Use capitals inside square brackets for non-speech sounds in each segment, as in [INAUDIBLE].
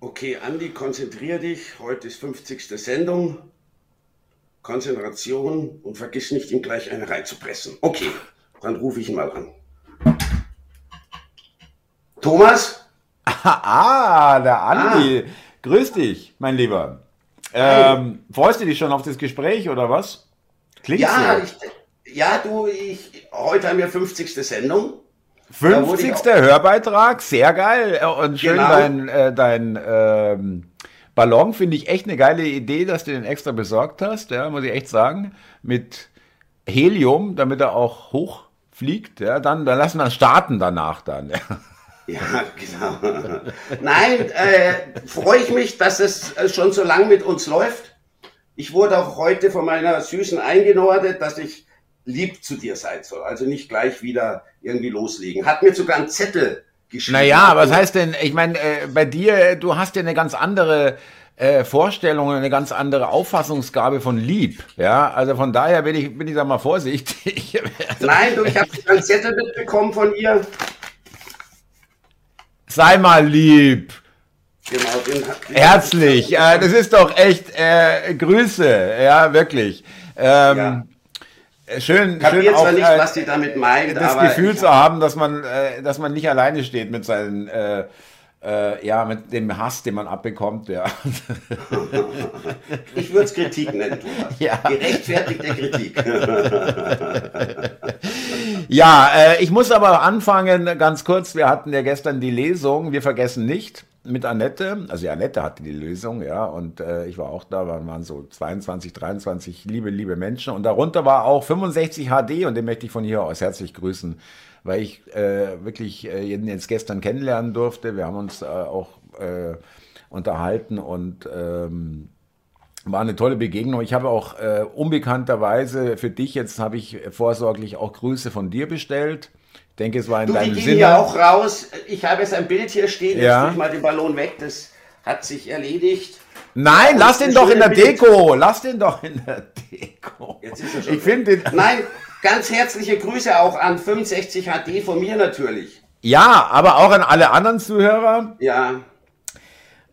Okay, Andi, konzentrier dich. Heute ist 50. Sendung. Konzentration und vergiss nicht, ihm gleich eine reinzupressen. Okay, dann rufe ich ihn mal an. Thomas? ah, der Andi. Ah. Grüß dich, mein Lieber. Ähm, freust du dich schon auf das Gespräch oder was? Klingt ja, so. Ich, ja, du, ich, heute haben wir 50. Sendung. 50. Hörbeitrag, sehr geil. Und schön genau. dein, äh, dein ähm, Ballon finde ich echt eine geile Idee, dass du den extra besorgt hast, ja, muss ich echt sagen. Mit Helium, damit er auch hochfliegt. Ja, dann, dann lassen wir starten danach dann. Ja. Ja, genau. Nein, äh, freue ich mich, dass es äh, schon so lang mit uns läuft. Ich wurde auch heute von meiner Süßen eingenordet, dass ich lieb zu dir sein soll. Also nicht gleich wieder irgendwie loslegen. Hat mir sogar einen Zettel geschrieben. Naja, was heißt denn, ich meine, äh, bei dir, du hast ja eine ganz andere äh, Vorstellung, eine ganz andere Auffassungsgabe von lieb. Ja, also von daher bin ich, bin ich da mal vorsichtig. [LAUGHS] Nein, du, ich habe einen Zettel mitbekommen von ihr. Sei mal lieb. Genau, den, Herzlich. Äh, das ist doch echt äh, Grüße. Ja, wirklich. Ähm, ja. Schön, ich schön auch, nicht, äh, was sie damit meint, das Gefühl zu haben, dass man, äh, dass man nicht alleine steht mit seinen, äh, äh, ja, mit dem Hass, den man abbekommt, ja. [LAUGHS] Ich würde es Kritik nennen, Thomas. Ja. Gerechtfertigte Kritik. [LAUGHS] ja, äh, ich muss aber anfangen, ganz kurz. Wir hatten ja gestern die Lesung, wir vergessen nicht mit Annette, also Annette hatte die Lösung, ja, und äh, ich war auch da, waren, waren so 22, 23 liebe, liebe Menschen und darunter war auch 65 HD und den möchte ich von hier aus herzlich grüßen, weil ich äh, wirklich äh, jeden jetzt gestern kennenlernen durfte. Wir haben uns äh, auch äh, unterhalten und ähm, war eine tolle Begegnung. Ich habe auch äh, unbekannterweise für dich jetzt habe ich vorsorglich auch Grüße von dir bestellt denke, es war in du, deinem die Sinne. ja auch raus. Ich habe jetzt ein Bild hier stehen. Ja. Jetzt mal den Ballon weg. Das hat sich erledigt. Nein, ja, lass den doch in der Bild. Deko. Lass den doch in der Deko. Jetzt ist er schon ich finde Nein, ganz herzliche Grüße auch an 65 HD von mir natürlich. Ja, aber auch an alle anderen Zuhörer. Ja.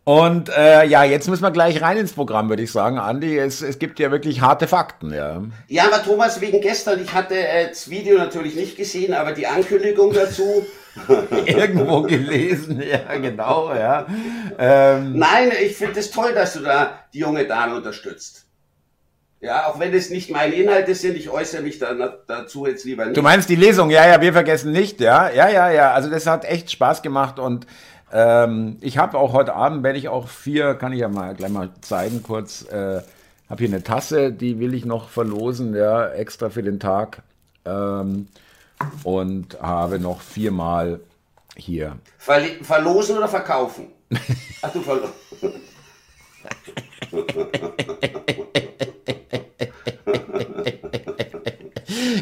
Und äh, ja, jetzt müssen wir gleich rein ins Programm, würde ich sagen, Andi. Es, es gibt ja wirklich harte Fakten, ja. Ja, aber Thomas, wegen gestern, ich hatte äh, das Video natürlich nicht gesehen, aber die Ankündigung dazu. [LAUGHS] Irgendwo gelesen, ja, genau, ja. Ähm, Nein, ich finde es toll, dass du da die junge Dame unterstützt. Ja, auch wenn es nicht meine Inhalte sind, ich äußere mich da, dazu jetzt lieber nicht. Du meinst die Lesung, ja, ja, wir vergessen nicht, ja, ja, ja, ja. Also das hat echt Spaß gemacht und ähm, ich habe auch heute Abend, werde ich auch vier, kann ich ja mal gleich mal zeigen kurz, äh, habe hier eine Tasse, die will ich noch verlosen, ja, extra für den Tag. Ähm, und habe noch viermal hier. Verle verlosen oder verkaufen? [LAUGHS] Ach du verlosen.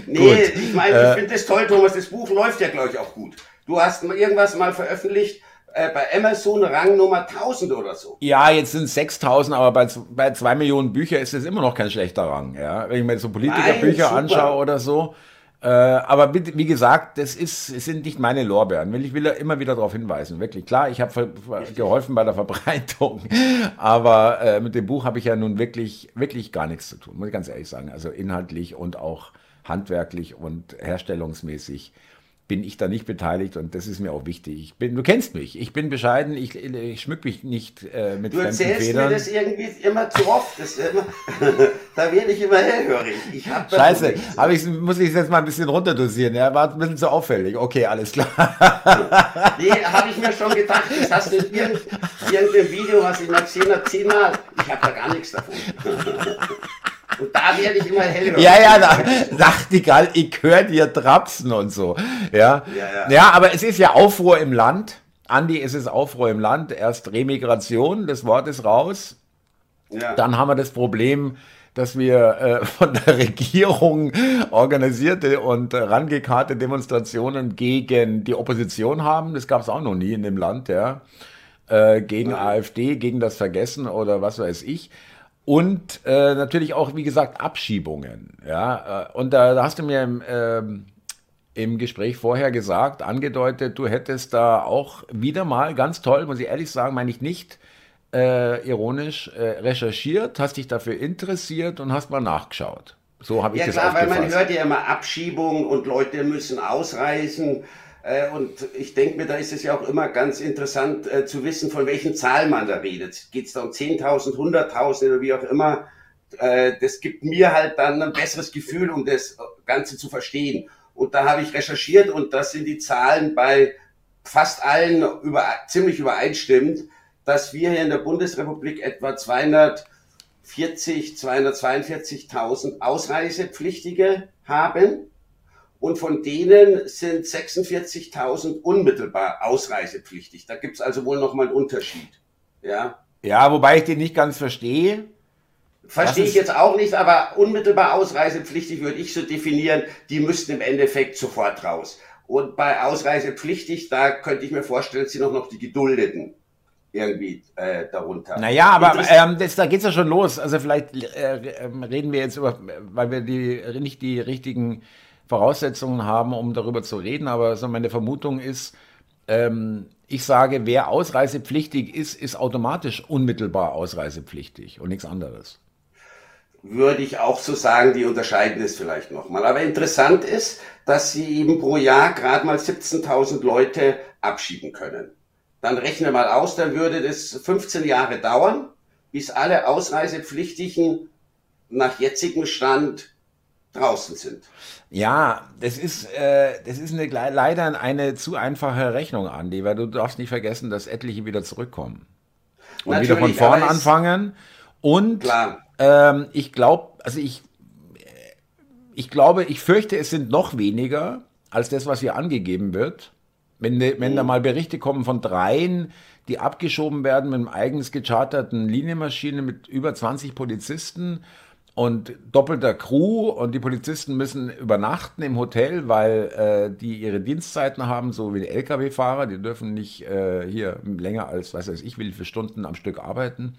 nee, ich meine, ich äh. finde das toll, Thomas. Das Buch läuft ja, glaube ich, auch gut. Du hast irgendwas mal veröffentlicht äh, bei Amazon Rang Nummer 1000 oder so. Ja, jetzt sind es 6000, aber bei, bei zwei Millionen Bücher ist es immer noch kein schlechter Rang. Ja? Wenn ich mir so Politikerbücher anschaue oder so. Äh, aber wie gesagt, das ist, sind nicht meine Lorbeeren. Ich will immer wieder darauf hinweisen. Wirklich klar, ich habe geholfen bei der Verbreitung, [LAUGHS] aber äh, mit dem Buch habe ich ja nun wirklich, wirklich gar nichts zu tun, muss ich ganz ehrlich sagen. Also inhaltlich und auch handwerklich und herstellungsmäßig bin ich da nicht beteiligt und das ist mir auch wichtig. Ich bin, du kennst mich, ich bin bescheiden, ich, ich schmück mich nicht äh, mit du fremden Federn. Du erzählst mir das irgendwie immer zu oft, das immer, [LAUGHS] da werde ich immer hellhörig. Ich hab Scheiße, hab ich, muss ich jetzt mal ein bisschen runterdosieren, ja, war ein bisschen zu auffällig. Okay, alles klar. [LAUGHS] nee, habe ich mir schon gedacht, das hast du in irgendeinem Video, was ich mal gesehen habe, zehnmal, ich habe da gar nichts davon. [LAUGHS] Und da werde ich immer hellhörig. Ja, ja, da dachte ich höre dir trapsen und so. Ja. Ja, ja. ja, aber es ist ja Aufruhr im Land. Andi, es ist Aufruhr im Land. Erst Remigration, das Wort ist raus. Ja. Dann haben wir das Problem, dass wir äh, von der [LAUGHS] Regierung organisierte und äh, rangekarrte Demonstrationen gegen die Opposition haben. Das gab es auch noch nie in dem Land, ja. Äh, gegen ja. AfD, gegen das Vergessen oder was weiß ich. Und äh, natürlich auch, wie gesagt, Abschiebungen. Ja? Äh, und da, da hast du mir im, ähm, im Gespräch vorher gesagt, angedeutet, du hättest da auch wieder mal, ganz toll, muss ich ehrlich sagen, meine ich nicht äh, ironisch, äh, recherchiert, hast dich dafür interessiert und hast mal nachgeschaut. So habe ich ja, das klar, weil man hört ja immer Abschiebungen und Leute müssen ausreisen. Äh, und ich denke mir, da ist es ja auch immer ganz interessant äh, zu wissen, von welchen Zahlen man da redet. Geht es da um 10.000, 100.000 oder wie auch immer. Äh, das gibt mir halt dann ein besseres Gefühl, um das Ganze zu verstehen. Und da habe ich recherchiert und das sind die Zahlen bei fast allen über, ziemlich übereinstimmend, dass wir hier in der Bundesrepublik etwa 240, 242.000 Ausreisepflichtige haben und von denen sind 46.000 unmittelbar ausreisepflichtig. Da gibt es also wohl nochmal einen Unterschied. Ja. ja, wobei ich den nicht ganz verstehe. Verstehe ich jetzt auch nicht, aber unmittelbar ausreisepflichtig würde ich so definieren, die müssten im Endeffekt sofort raus. Und bei ausreisepflichtig, da könnte ich mir vorstellen, sind auch noch die Geduldeten irgendwie äh, darunter. Naja, aber ähm, das, da geht's ja schon los. Also vielleicht äh, ähm, reden wir jetzt über, weil wir die nicht die richtigen Voraussetzungen haben, um darüber zu reden. Aber so meine Vermutung ist, ähm, ich sage, wer ausreisepflichtig ist, ist automatisch unmittelbar ausreisepflichtig und nichts anderes. Würde ich auch so sagen, die unterscheiden es vielleicht nochmal. Aber interessant ist, dass sie eben pro Jahr gerade mal 17.000 Leute abschieben können. Dann rechne mal aus, dann würde das 15 Jahre dauern, bis alle Ausreisepflichtigen nach jetzigem Stand draußen sind. Ja, das ist, äh, das ist eine, leider eine zu einfache Rechnung, Andi, weil du darfst nicht vergessen, dass etliche wieder zurückkommen. Und Natürlich, wieder von vorn anfangen. Und ähm, ich glaube, also ich, ich glaube, ich fürchte, es sind noch weniger als das, was hier angegeben wird. Wenn, wenn mhm. da mal Berichte kommen von dreien, die abgeschoben werden mit einem eigens gecharterten Linienmaschine mit über 20 Polizisten und doppelter Crew und die Polizisten müssen übernachten im Hotel, weil äh, die ihre Dienstzeiten haben, so wie die Lkw-Fahrer, die dürfen nicht äh, hier länger als, was weiß ich, wie viele Stunden am Stück arbeiten.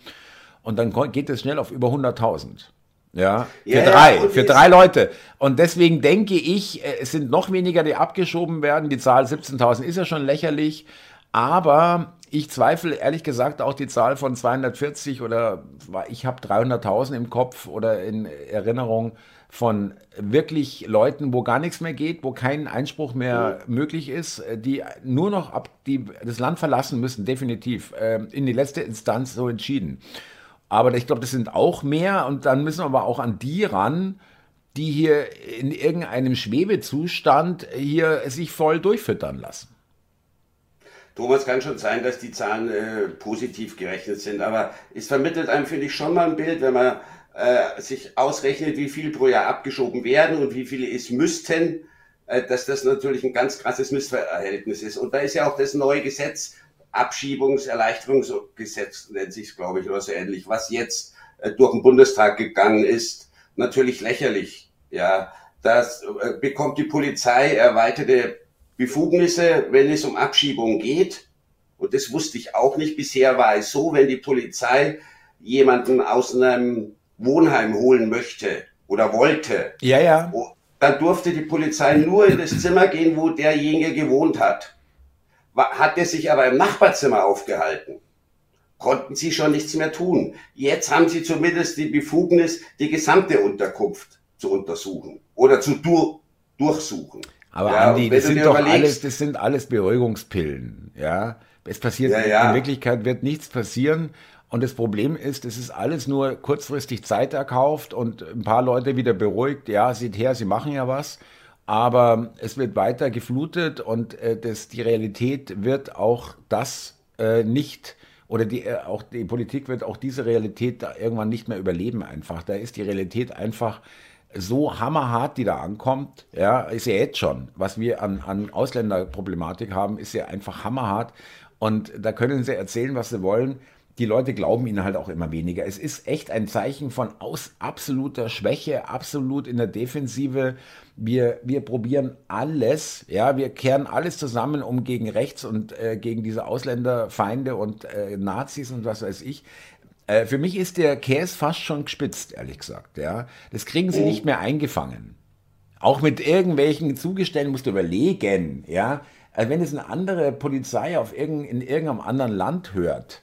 Und dann geht es schnell auf über 100.000. Ja, für ja, drei, für drei Leute. Und deswegen denke ich, äh, es sind noch weniger, die abgeschoben werden. Die Zahl 17.000 ist ja schon lächerlich. Aber ich zweifle ehrlich gesagt auch die Zahl von 240 oder ich habe 300.000 im Kopf oder in Erinnerung von wirklich Leuten, wo gar nichts mehr geht, wo kein Einspruch mehr mhm. möglich ist, die nur noch ab, die das Land verlassen müssen, definitiv ähm, in die letzte Instanz so entschieden. Aber ich glaube, das sind auch mehr und dann müssen wir aber auch an die ran, die hier in irgendeinem Schwebezustand hier sich voll durchfüttern lassen. Thomas, kann schon sein, dass die Zahlen äh, positiv gerechnet sind, aber es vermittelt einem, finde ich, schon mal ein Bild, wenn man äh, sich ausrechnet, wie viel pro Jahr abgeschoben werden und wie viele es müssten, äh, dass das natürlich ein ganz krasses Missverhältnis ist. Und da ist ja auch das neue Gesetz, Abschiebungserleichterungsgesetz nennt sich es, glaube ich, oder so ähnlich, was jetzt äh, durch den Bundestag gegangen ist, natürlich lächerlich. Ja, das äh, bekommt die Polizei erweiterte Befugnisse, wenn es um Abschiebung geht. Und das wusste ich auch nicht. Bisher war es so, wenn die Polizei jemanden aus einem Wohnheim holen möchte oder wollte, ja, ja. dann durfte die Polizei nur in das Zimmer gehen, wo derjenige gewohnt hat. Hat er sich aber im Nachbarzimmer aufgehalten, konnten sie schon nichts mehr tun. Jetzt haben sie zumindest die Befugnis, die gesamte Unterkunft zu untersuchen oder zu dur durchsuchen. Aber ja, Andi, das sind doch alles, das sind alles Beruhigungspillen, ja. Es passiert, ja, ja. in Wirklichkeit wird nichts passieren. Und das Problem ist, es ist alles nur kurzfristig Zeit erkauft und ein paar Leute wieder beruhigt. Ja, seht her, sie machen ja was. Aber es wird weiter geflutet und äh, das, die Realität wird auch das äh, nicht oder die, äh, auch die Politik wird auch diese Realität irgendwann nicht mehr überleben einfach. Da ist die Realität einfach so hammerhart, die da ankommt, ja, ist ja jetzt schon. Was wir an, an Ausländerproblematik haben, ist ja einfach hammerhart. Und da können sie erzählen, was sie wollen. Die Leute glauben ihnen halt auch immer weniger. Es ist echt ein Zeichen von aus absoluter Schwäche, absolut in der Defensive. Wir, wir probieren alles, ja, wir kehren alles zusammen, um gegen rechts und äh, gegen diese Ausländerfeinde und äh, Nazis und was weiß ich äh, für mich ist der Käse fast schon gespitzt, ehrlich gesagt. Ja, das kriegen sie oh. nicht mehr eingefangen. auch mit irgendwelchen Zugeständen musst du überlegen, ja. Also wenn es eine andere Polizei auf irgend, in irgendeinem anderen Land hört,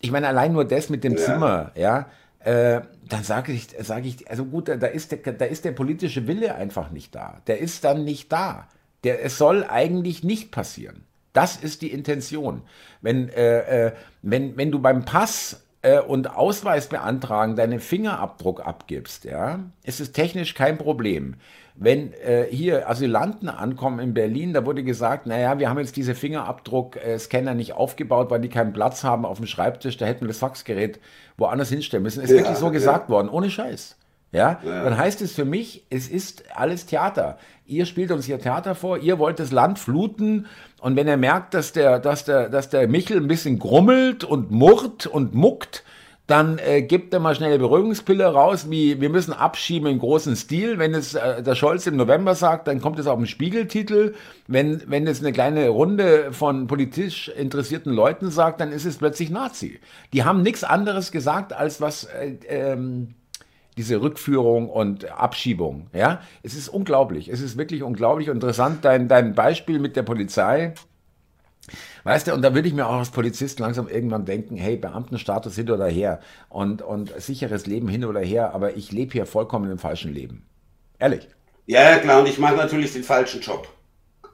ich meine, allein nur das mit dem ja. Zimmer, ja, äh, dann sage ich, sage ich, also gut, da ist, der, da ist der politische Wille einfach nicht da. Der ist dann nicht da. Der, es soll eigentlich nicht passieren. Das ist die Intention. Wenn, äh, äh, wenn, wenn du beim Pass äh, und Ausweis beantragen deinen Fingerabdruck abgibst, ja, ist es technisch kein Problem. Wenn äh, hier Asylanten ankommen in Berlin, da wurde gesagt, naja, wir haben jetzt diese Fingerabdruck-Scanner nicht aufgebaut, weil die keinen Platz haben auf dem Schreibtisch, da hätten wir das Faxgerät woanders hinstellen müssen. Ist ja, wirklich so ja. gesagt worden, ohne Scheiß. Ja? ja? dann heißt es für mich, es ist alles Theater. Ihr spielt uns hier Theater vor, ihr wollt das Land fluten und wenn er merkt, dass der, dass der, dass der Michel ein bisschen grummelt und murrt und muckt, dann äh, gibt er mal schnell eine Beruhigungspille raus, wie wir müssen abschieben im großen Stil. Wenn es äh, der Scholz im November sagt, dann kommt es auf dem Spiegeltitel. Wenn, wenn es eine kleine Runde von politisch interessierten Leuten sagt, dann ist es plötzlich Nazi. Die haben nichts anderes gesagt, als was äh, ähm, diese Rückführung und Abschiebung. Ja, es ist unglaublich. Es ist wirklich unglaublich interessant. Dein, dein Beispiel mit der Polizei Weißt du, und da würde ich mir auch als Polizist langsam irgendwann denken, hey, Beamtenstatus hin oder her und, und sicheres Leben hin oder her, aber ich lebe hier vollkommen im falschen Leben. Ehrlich. Ja, klar, und ich mache natürlich den falschen Job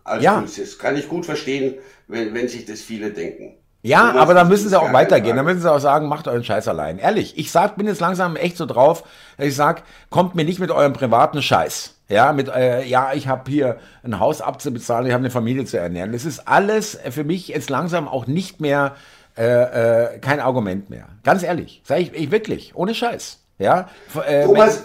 als ja. Polizist. Kann ich gut verstehen, wenn, wenn sich das viele denken. Ja, aber da müssen sie auch weitergehen. Da müssen sie auch sagen, macht euren Scheiß allein. Ehrlich, ich sag, bin jetzt langsam echt so drauf, dass ich sag, kommt mir nicht mit eurem privaten Scheiß. Ja, mit, äh, ja, ich habe hier ein Haus abzubezahlen, ich habe eine Familie zu ernähren. Das ist alles für mich jetzt langsam auch nicht mehr äh, äh, kein Argument mehr. Ganz ehrlich, sage ich, ich wirklich, ohne Scheiß. Ja, äh, Thomas,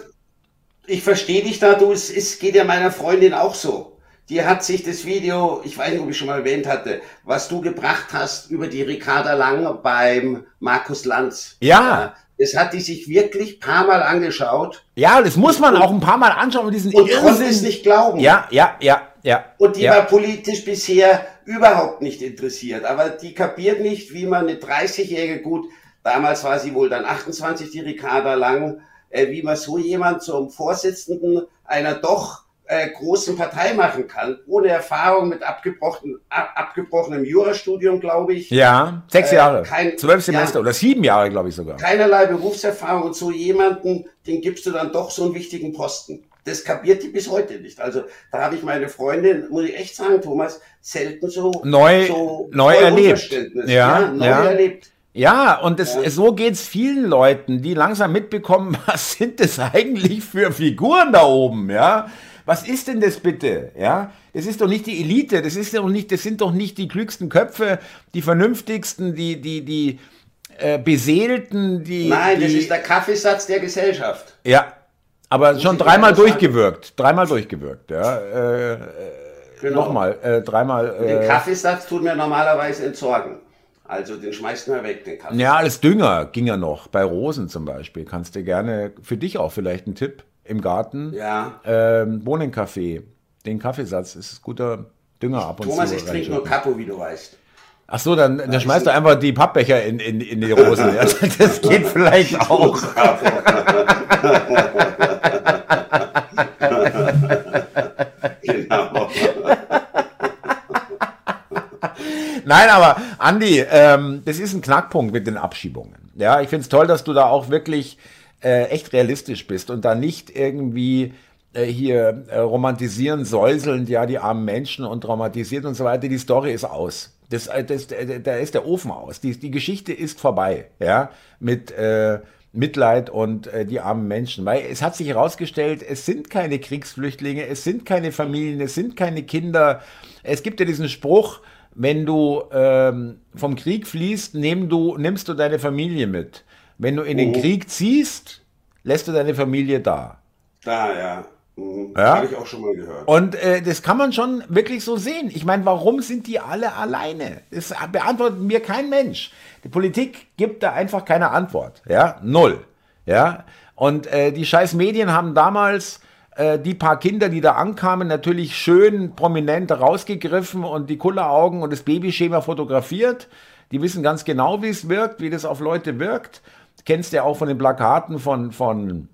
ich verstehe dich da, du, es, es geht ja meiner Freundin auch so. Die hat sich das Video, ich weiß nicht, ob ich schon mal erwähnt hatte, was du gebracht hast über die Ricarda Lang beim Markus Lanz. Ja. Das hat die sich wirklich paar Mal angeschaut. Ja, das muss man und, auch ein paar Mal anschauen. Und, diesen und konnte es nicht glauben. Ja, ja, ja, ja. Und die ja. war politisch bisher überhaupt nicht interessiert. Aber die kapiert nicht, wie man eine 30-Jährige, gut, damals war sie wohl dann 28, die Ricarda Lang, äh, wie man so jemand zum Vorsitzenden einer doch äh, großen Partei machen kann, ohne Erfahrung mit abgebrochen, ab, abgebrochenem Jurastudium, glaube ich. Ja, sechs äh, Jahre, kein, zwölf Semester ja, oder sieben Jahre, glaube ich sogar. Keinerlei Berufserfahrung und so jemanden, den gibst du dann doch so einen wichtigen Posten. Das kapiert die bis heute nicht. Also da habe ich meine Freundin, muss ich echt sagen, Thomas, selten so neu, so neu erlebt. Ja, ja, neu ja. erlebt. Ja, und es, ja. so geht's vielen Leuten, die langsam mitbekommen, [LAUGHS] was sind das eigentlich für Figuren da oben, ja? Was ist denn das bitte? Ja, das ist doch nicht die Elite, das ist doch nicht, das sind doch nicht die klügsten Köpfe, die vernünftigsten, die, die, die äh, beseelten, die. Nein, die, das ist der Kaffeesatz der Gesellschaft. Ja, aber schon dreimal durchgewirkt, dreimal durchgewirkt. Ja, äh, genau. nochmal, äh, dreimal. den äh, Kaffeesatz tut mir normalerweise entsorgen. Also den schmeißt man weg, den Kaffee. Ja, als Dünger ging er noch. Bei Rosen zum Beispiel. Kannst du gerne, für dich auch vielleicht ein Tipp im Garten. Ja. Ähm, Bohnenkaffee. Den Kaffeesatz ist guter Dünger ab und Thomas, zu. Thomas, ich trinke nur Capo, wie du weißt. Ach so, dann, dann schmeißt du einfach die Pappbecher in, in, in die Rosen. [LAUGHS] das geht vielleicht auch. genau. [LAUGHS] Nein, aber Andi, ähm, das ist ein Knackpunkt mit den Abschiebungen. Ja, ich finde es toll, dass du da auch wirklich äh, echt realistisch bist und da nicht irgendwie äh, hier äh, romantisieren, säuselnd, ja, die armen Menschen und traumatisiert und so weiter. Die Story ist aus. Das, äh, das, äh, da ist der Ofen aus. Die, die Geschichte ist vorbei, ja, mit äh, Mitleid und äh, die armen Menschen. Weil es hat sich herausgestellt, es sind keine Kriegsflüchtlinge, es sind keine Familien, es sind keine Kinder. Es gibt ja diesen Spruch, wenn du ähm, vom Krieg fließt, nimm du, nimmst du deine Familie mit. Wenn du in den mhm. Krieg ziehst, lässt du deine Familie da. Da, ja. Mhm. ja? Habe ich auch schon mal gehört. Und äh, das kann man schon wirklich so sehen. Ich meine, warum sind die alle alleine? Das beantwortet mir kein Mensch. Die Politik gibt da einfach keine Antwort. Ja, null. Ja, und äh, die scheiß Medien haben damals äh, die paar Kinder, die da ankamen, natürlich schön prominent rausgegriffen und die Kulleraugen und das Babyschema fotografiert. Die wissen ganz genau, wie es wirkt, wie das auf Leute wirkt kennst ja auch von den Plakaten von, von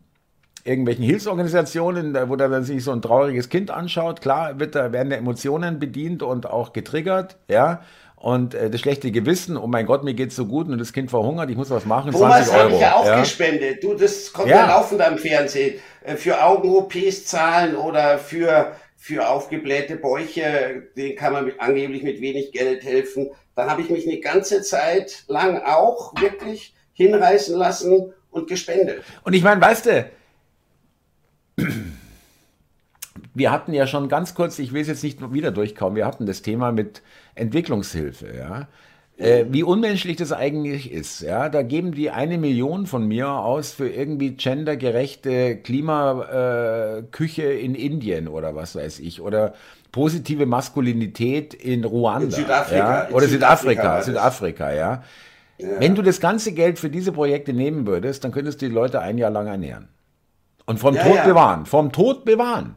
irgendwelchen Hilfsorganisationen, wo da sich so ein trauriges Kind anschaut, klar wird da werden da Emotionen bedient und auch getriggert, ja. Und äh, das schlechte Gewissen, oh mein Gott, mir geht's so gut und das Kind verhungert, ich muss was machen, Thomas 20 Euro. habe ich ja auch ja. gespendet. Du, das kommt ja, ja laufend am Fernsehen. Äh, für Augen-OPs zahlen oder für, für aufgeblähte Bäuche, denen kann man mit, angeblich mit wenig Geld helfen. Dann habe ich mich eine ganze Zeit lang auch wirklich hinreißen lassen und gespendet. Und ich meine, weißt du, wir hatten ja schon ganz kurz, ich will es jetzt nicht wieder durchkommen, wir hatten das Thema mit Entwicklungshilfe, ja. Äh, wie unmenschlich das eigentlich ist, ja. Da geben die eine Million von mir aus für irgendwie gendergerechte Klimaküche äh, in Indien oder was weiß ich. Oder positive Maskulinität in Ruanda. In Südafrika. Ja? Oder Südafrika, Südafrika, Südafrika ja. Ja. Wenn du das ganze Geld für diese Projekte nehmen würdest, dann könntest du die Leute ein Jahr lang ernähren. Und vom ja, Tod ja. bewahren. Vom Tod bewahren.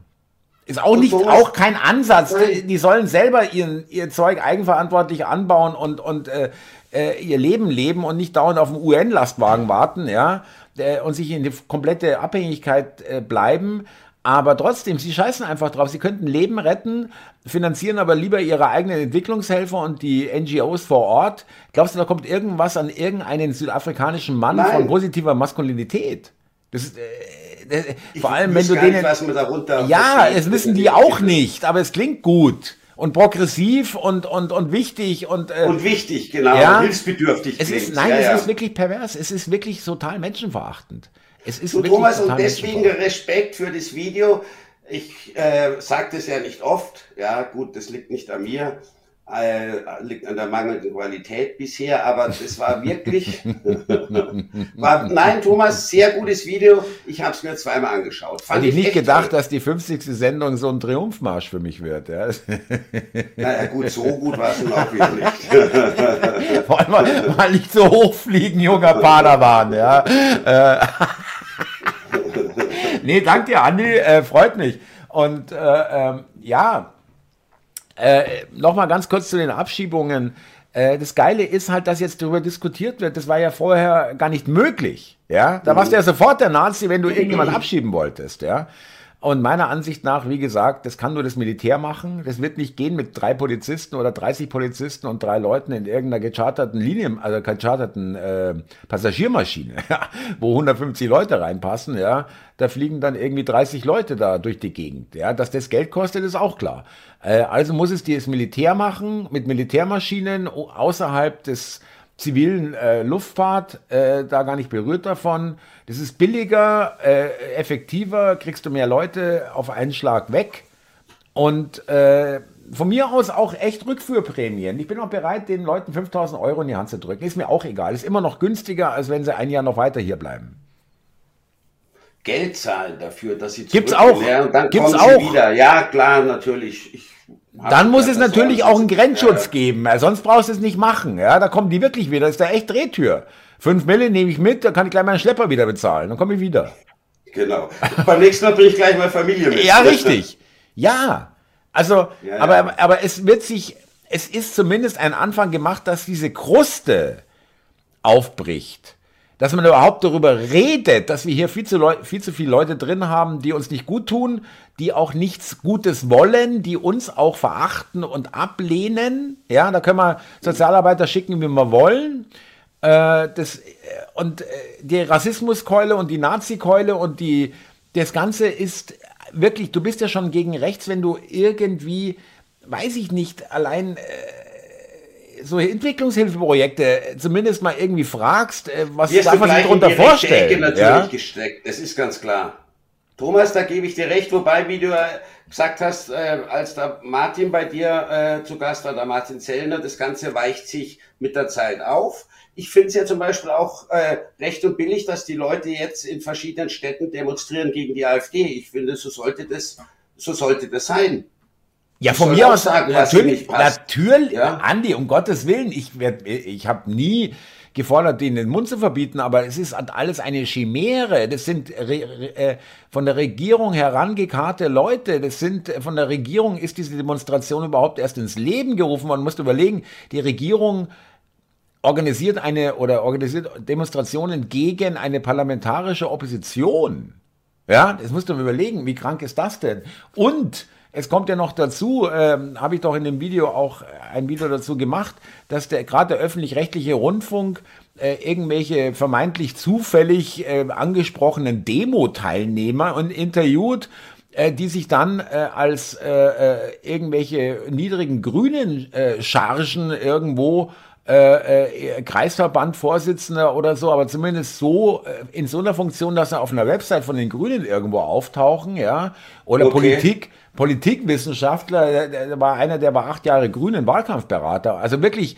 Ist auch nicht, auch kein Ansatz. Die, sollen selber ihren, ihr Zeug eigenverantwortlich anbauen und, und äh, äh ihr Leben leben und nicht dauernd auf den UN-Lastwagen warten, ja, äh, und sich in die komplette Abhängigkeit äh, bleiben. Aber trotzdem, sie scheißen einfach drauf. Sie könnten Leben retten, finanzieren aber lieber ihre eigenen Entwicklungshelfer und die NGOs vor Ort. Glaubst du, da kommt irgendwas an irgendeinen südafrikanischen Mann Nein. von positiver Maskulinität? Das ist, äh, ich vor allem, wenn du denen. Nicht, ja, es wissen die auch nicht, aber es klingt gut und progressiv und, und, und wichtig und, äh, und wichtig, genau, ja, hilfsbedürftig. Es ist, nein, ja, es ja. ist wirklich pervers, es ist wirklich total menschenverachtend. Es ist Thomas, und deswegen der Respekt für das Video. Ich äh, sage das ja nicht oft, ja gut, das liegt nicht an mir, äh, liegt an der mangelnden Qualität bisher, aber das war wirklich, [LAUGHS] war, nein, Thomas, sehr gutes Video. Ich habe es mir zweimal angeschaut. Fand Hätte ich nicht gedacht, toll. dass die 50. Sendung so ein Triumphmarsch für mich wird. Ja. [LAUGHS] Naja, gut, so gut war es nun auch wieder nicht. Vor allem mal, mal nicht so hochfliegen, junger Padawan. Ja. Äh, [LAUGHS] nee, danke dir, Andi, äh, freut mich. Und äh, ähm, ja, äh, Nochmal ganz kurz zu den Abschiebungen. Äh, das Geile ist halt, dass jetzt darüber diskutiert wird. Das war ja vorher gar nicht möglich. Ja, da warst du ja sofort der Nazi, wenn du irgendjemanden abschieben wolltest. Ja. Und meiner Ansicht nach, wie gesagt, das kann nur das Militär machen. Das wird nicht gehen mit drei Polizisten oder 30 Polizisten und drei Leuten in irgendeiner gecharterten Linie, also gecharterten äh, Passagiermaschine, [LAUGHS] wo 150 Leute reinpassen. Ja, da fliegen dann irgendwie 30 Leute da durch die Gegend. Ja, dass das Geld kostet, ist auch klar. Äh, also muss es das Militär machen mit Militärmaschinen außerhalb des zivilen äh, Luftfahrt, äh, da gar nicht berührt davon. Das ist billiger, äh, effektiver, kriegst du mehr Leute auf einen Schlag weg. Und äh, von mir aus auch echt Rückführprämien. Ich bin auch bereit, den Leuten 5000 Euro in die Hand zu drücken. Ist mir auch egal. Ist immer noch günstiger, als wenn sie ein Jahr noch weiter hier bleiben. Geld zahlen dafür, dass sie Gibt's auch. Und dann Gibt's kommen auch. wieder. Ja, klar, natürlich. Ich dann muss es natürlich auch einen Grenzschutz geben, sonst brauchst du es nicht machen. Ja, da kommen die wirklich wieder. Das ist da echt Drehtür. Fünf Mille nehme ich mit, dann kann ich gleich meinen Schlepper wieder bezahlen. Dann komme ich wieder. Genau. Beim nächsten Mal bringe ich gleich meine Familie mit. Ja, richtig. Ja. Also, ja, ja. Aber, aber es wird sich, es ist zumindest ein Anfang gemacht, dass diese Kruste aufbricht dass man überhaupt darüber redet, dass wir hier viel zu, viel zu viele Leute drin haben, die uns nicht gut tun, die auch nichts Gutes wollen, die uns auch verachten und ablehnen. Ja, da können wir Sozialarbeiter schicken, wie wir wollen. Äh, das, äh, und äh, die Rassismuskeule und die Nazikeule und die, das Ganze ist wirklich, du bist ja schon gegen rechts, wenn du irgendwie, weiß ich nicht, allein... Äh, so Entwicklungshilfeprojekte zumindest mal irgendwie fragst, äh, was darf man sich darunter vorstellen? Ecke natürlich ja? gesteckt, das ist ganz klar. Thomas, da gebe ich dir recht, wobei, wie du gesagt hast, äh, als der Martin bei dir äh, zu Gast war, der Martin Zellner, das Ganze weicht sich mit der Zeit auf. Ich finde es ja zum Beispiel auch äh, recht und billig, dass die Leute jetzt in verschiedenen Städten demonstrieren gegen die AfD. Ich finde, so sollte das, so sollte das sein. Ja, von mir aus sagen, natürlich, natürlich, ja? Andi, um Gottes Willen, ich werd, ich habe nie gefordert, denen den Mund zu verbieten, aber es ist alles eine Chimäre. Das sind äh, von der Regierung herangekarrte Leute. Das sind von der Regierung ist diese Demonstration überhaupt erst ins Leben gerufen. Man muss überlegen, die Regierung organisiert eine oder organisiert Demonstrationen gegen eine parlamentarische Opposition. Ja, das musst du mal überlegen, wie krank ist das denn? Und es kommt ja noch dazu, ähm, habe ich doch in dem Video auch ein Video dazu gemacht, dass der gerade der öffentlich-rechtliche Rundfunk äh, irgendwelche vermeintlich zufällig äh, angesprochenen Demo-Teilnehmer und interviewt, äh, die sich dann äh, als äh, äh, irgendwelche niedrigen grünen äh, Chargen irgendwo äh, äh, Kreisverbandvorsitzender oder so, aber zumindest so äh, in so einer Funktion, dass er auf einer Website von den Grünen irgendwo auftauchen, ja, oder okay. Politik, Politikwissenschaftler, der, der war einer, der war acht Jahre Grünen Wahlkampfberater, also wirklich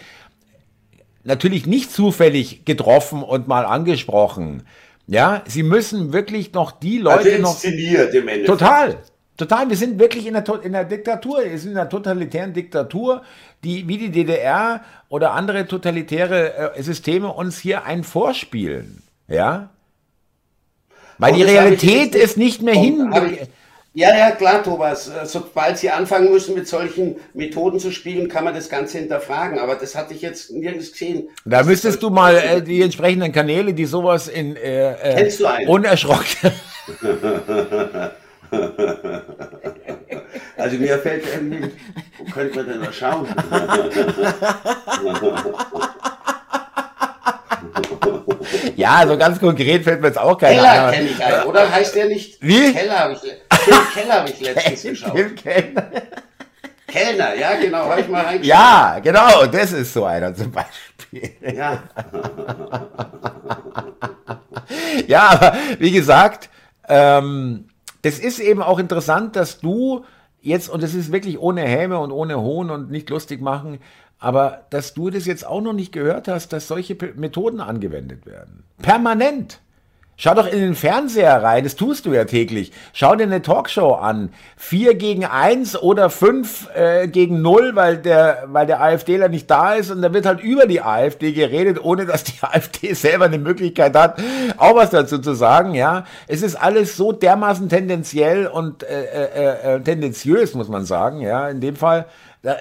natürlich nicht zufällig getroffen und mal angesprochen. Ja, sie müssen wirklich noch die Leute also inszeniert noch. Im Endeffekt. Total, total. Wir sind wirklich in der, in der Diktatur. Wir sind in einer totalitären Diktatur die wie die DDR oder andere totalitäre äh, Systeme uns hier ein vorspielen. Ja? Weil die Realität ist nicht mehr hin. Ja, ja, klar, Thomas. Äh, sobald Sie anfangen müssen, mit solchen Methoden zu spielen, kann man das Ganze hinterfragen. Aber das hatte ich jetzt nirgends gesehen. Da müsstest du mal äh, die entsprechenden Kanäle, die sowas in äh, äh Kennst du einen? unerschrocken. [LAUGHS] [LAUGHS] Also mir fällt irgendwie, wo könnte man denn da schauen? [LAUGHS] [LAUGHS] Ja, so ganz konkret fällt mir jetzt auch keiner Keller kenne ich einen, oder? Heißt der nicht? Wie? Keller habe ich, Keller hab ich letztens geschaut. Kellner. Kellner, ja genau, habe ich mal reingeschaut. Ja, genau, das ist so einer zum Beispiel. Ja. ja, aber wie gesagt, ähm, das ist eben auch interessant, dass du jetzt, und das ist wirklich ohne Häme und ohne Hohn und nicht lustig machen, aber dass du das jetzt auch noch nicht gehört hast, dass solche Methoden angewendet werden. Permanent. Schau doch in den Fernseher rein, das tust du ja täglich. Schau dir eine Talkshow an. Vier gegen eins oder fünf äh, gegen null, weil der, weil der AfDler nicht da ist und da wird halt über die AfD geredet, ohne dass die [LAUGHS] AfD selber eine Möglichkeit hat, auch was dazu zu sagen, ja. Es ist alles so dermaßen tendenziell und äh, äh, äh, tendenziös, muss man sagen, ja, in dem Fall. Da,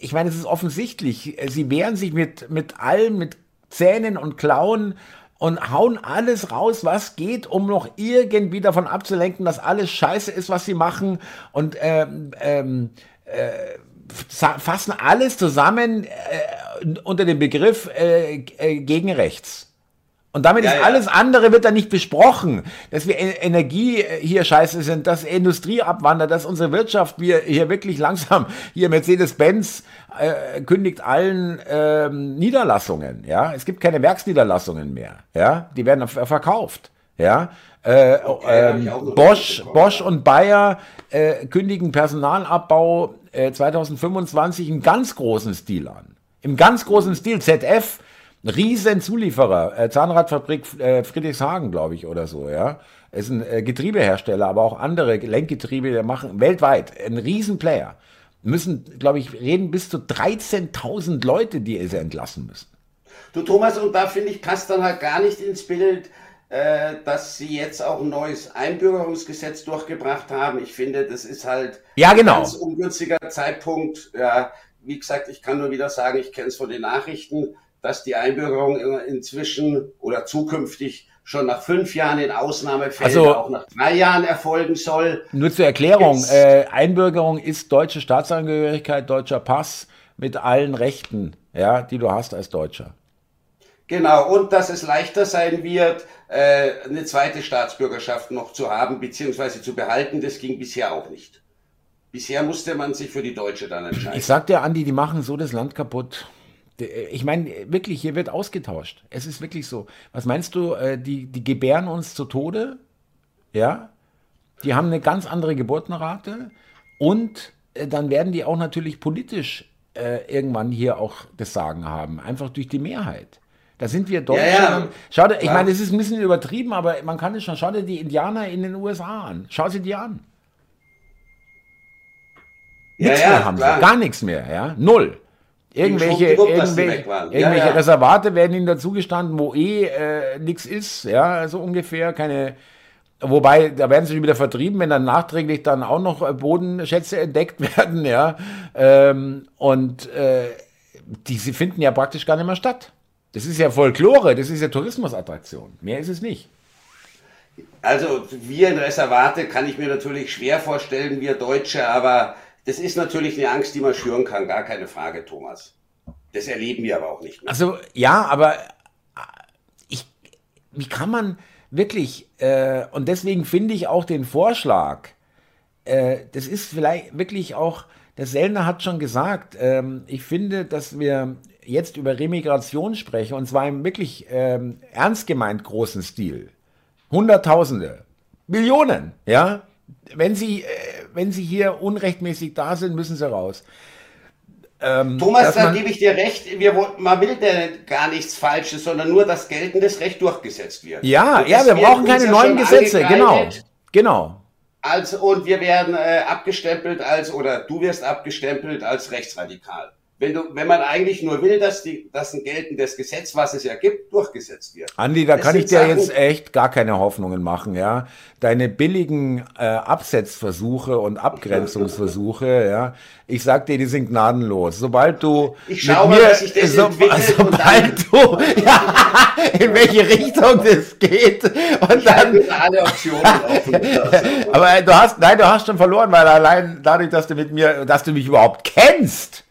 ich meine, es ist offensichtlich. Sie wehren sich mit, mit allem, mit Zähnen und Klauen und hauen alles raus, was geht, um noch irgendwie davon abzulenken, dass alles scheiße ist, was sie machen und ähm, ähm, äh, fassen alles zusammen äh, unter dem Begriff äh, äh gegen rechts. Und damit ja, ist alles ja. andere wird dann nicht besprochen, dass wir Energie äh, hier scheiße sind, dass Industrie abwandert, dass unsere Wirtschaft wir hier wirklich langsam hier Mercedes-Benz äh, kündigt allen ähm, Niederlassungen, ja, es gibt keine Werksniederlassungen mehr, ja, die werden verkauft, ja. Äh, okay, ähm, Bosch, Bosch und Bayer äh, kündigen Personalabbau äh, 2025 im ganz großen Stil an. Im ganz großen Stil. ZF Riesen Zulieferer, äh, Zahnradfabrik äh, Friedrichshagen, glaube ich, oder so, ja. Ist ein äh, Getriebehersteller, aber auch andere Lenkgetriebe die machen weltweit ein Riesenplayer. Müssen, glaube ich, reden bis zu 13.000 Leute, die sie entlassen müssen. Du Thomas, und da finde ich, passt dann halt gar nicht ins Bild, äh, dass sie jetzt auch ein neues Einbürgerungsgesetz durchgebracht haben. Ich finde, das ist halt ja, genau. ein ganz ungünstiger Zeitpunkt. Ja, wie gesagt, ich kann nur wieder sagen, ich kenne es von den Nachrichten dass die Einbürgerung inzwischen oder zukünftig schon nach fünf Jahren in Ausnahmefällen also, auch nach drei Jahren erfolgen soll. Nur zur Erklärung, äh, Einbürgerung ist deutsche Staatsangehörigkeit, deutscher Pass mit allen Rechten, ja, die du hast als Deutscher. Genau, und dass es leichter sein wird, äh, eine zweite Staatsbürgerschaft noch zu haben, beziehungsweise zu behalten, das ging bisher auch nicht. Bisher musste man sich für die Deutsche dann entscheiden. Ich sag dir, Andi, die machen so das Land kaputt. Ich meine, wirklich, hier wird ausgetauscht. Es ist wirklich so. Was meinst du, äh, die, die gebären uns zu Tode? Ja? Die haben eine ganz andere Geburtenrate und äh, dann werden die auch natürlich politisch äh, irgendwann hier auch das Sagen haben. Einfach durch die Mehrheit. Da sind wir Deutschland. Ja, ja. Schau dir, ich meine, es ist ein bisschen übertrieben, aber man kann es schon. Schau dir die Indianer in den USA an. Schau sie dir an. Nichts ja, mehr haben klar. sie. Gar nichts mehr, ja. Null. Irgendwelche, irgendwelche, irgendwelche ja, ja. Reservate werden ihnen dazugestanden, wo eh äh, nichts ist, ja, so ungefähr, keine, wobei, da werden sie wieder vertrieben, wenn dann nachträglich dann auch noch äh, Bodenschätze entdeckt [LAUGHS] werden, ja, ähm, und äh, die sie finden ja praktisch gar nicht mehr statt. Das ist ja Folklore, das ist ja Tourismusattraktion, mehr ist es nicht. Also wir in Reservate kann ich mir natürlich schwer vorstellen, wir Deutsche, aber das ist natürlich eine Angst, die man schüren kann, gar keine Frage, Thomas. Das erleben wir aber auch nicht mehr. Also ja, aber ich, wie kann man wirklich, äh, und deswegen finde ich auch den Vorschlag, äh, das ist vielleicht wirklich auch, der Sellner hat schon gesagt, ähm, ich finde, dass wir jetzt über Remigration sprechen, und zwar im wirklich ähm, ernst gemeint großen Stil. Hunderttausende, Millionen, ja. Wenn sie, äh, wenn sie hier unrechtmäßig da sind, müssen sie raus. Ähm, Thomas, da gebe ich dir recht, wir, man will denn gar nichts Falsches, sondern nur, dass geltendes Recht durchgesetzt wird. Ja, ja, wir brauchen keine neuen Gesetze, genau. Genau. Also, und wir werden äh, abgestempelt als, oder du wirst abgestempelt als rechtsradikal wenn, du, wenn man eigentlich nur will, dass, die, dass ein geltendes Gesetz, was es ja gibt, durchgesetzt wird. Andi, da das kann ich dir Sachen, jetzt echt gar keine Hoffnungen machen, ja. Deine billigen äh, Absetzversuche und Abgrenzungsversuche, [LAUGHS] ja, ich sag dir, die sind gnadenlos. Sobald du ich schaue mal, dass ich das so, sobald du [LAUGHS] ja, in welche Richtung das geht und ich dann alle Optionen offen. [LAUGHS] aber du hast nein, du hast schon verloren, weil allein dadurch, dass du mit mir, dass du mich überhaupt kennst,